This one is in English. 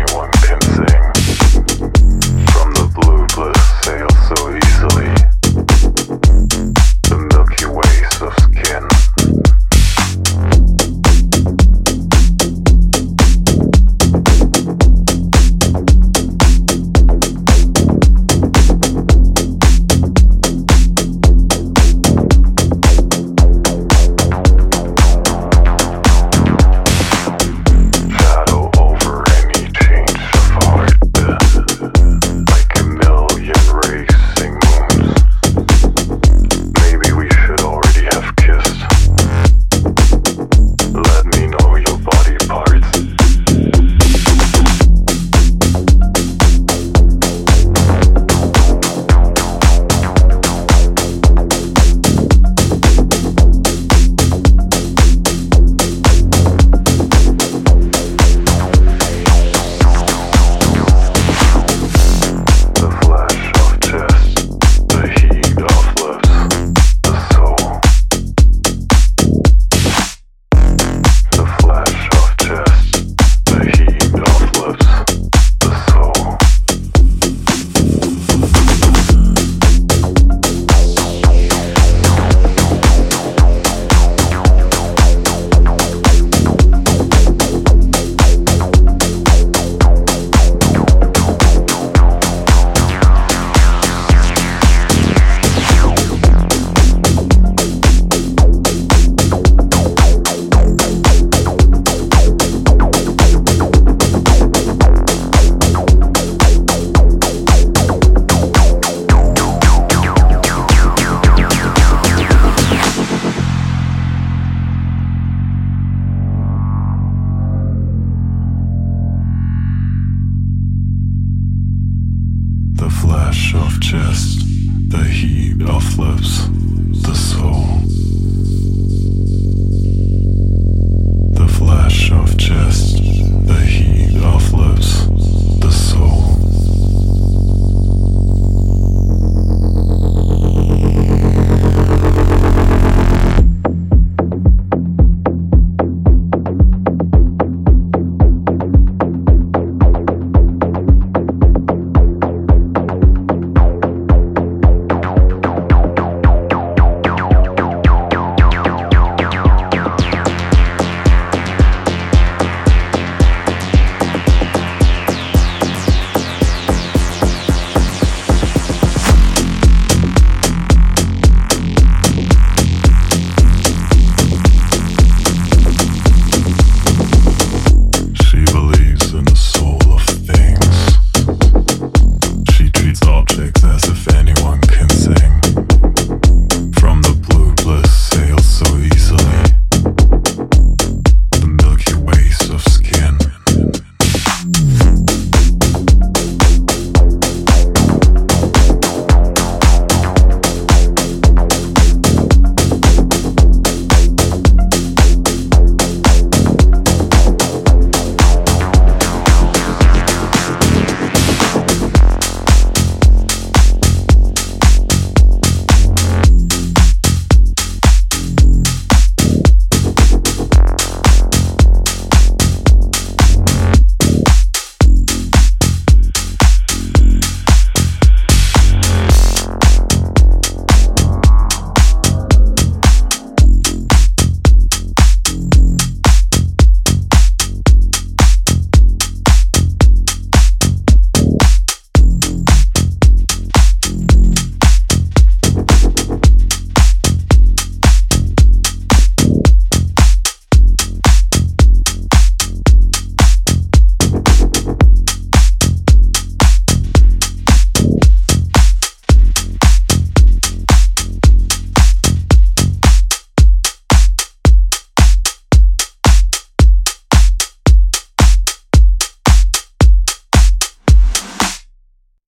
anyone can sing. of chest, the heat of lips, the soul. The flash of chest, the heat of lips.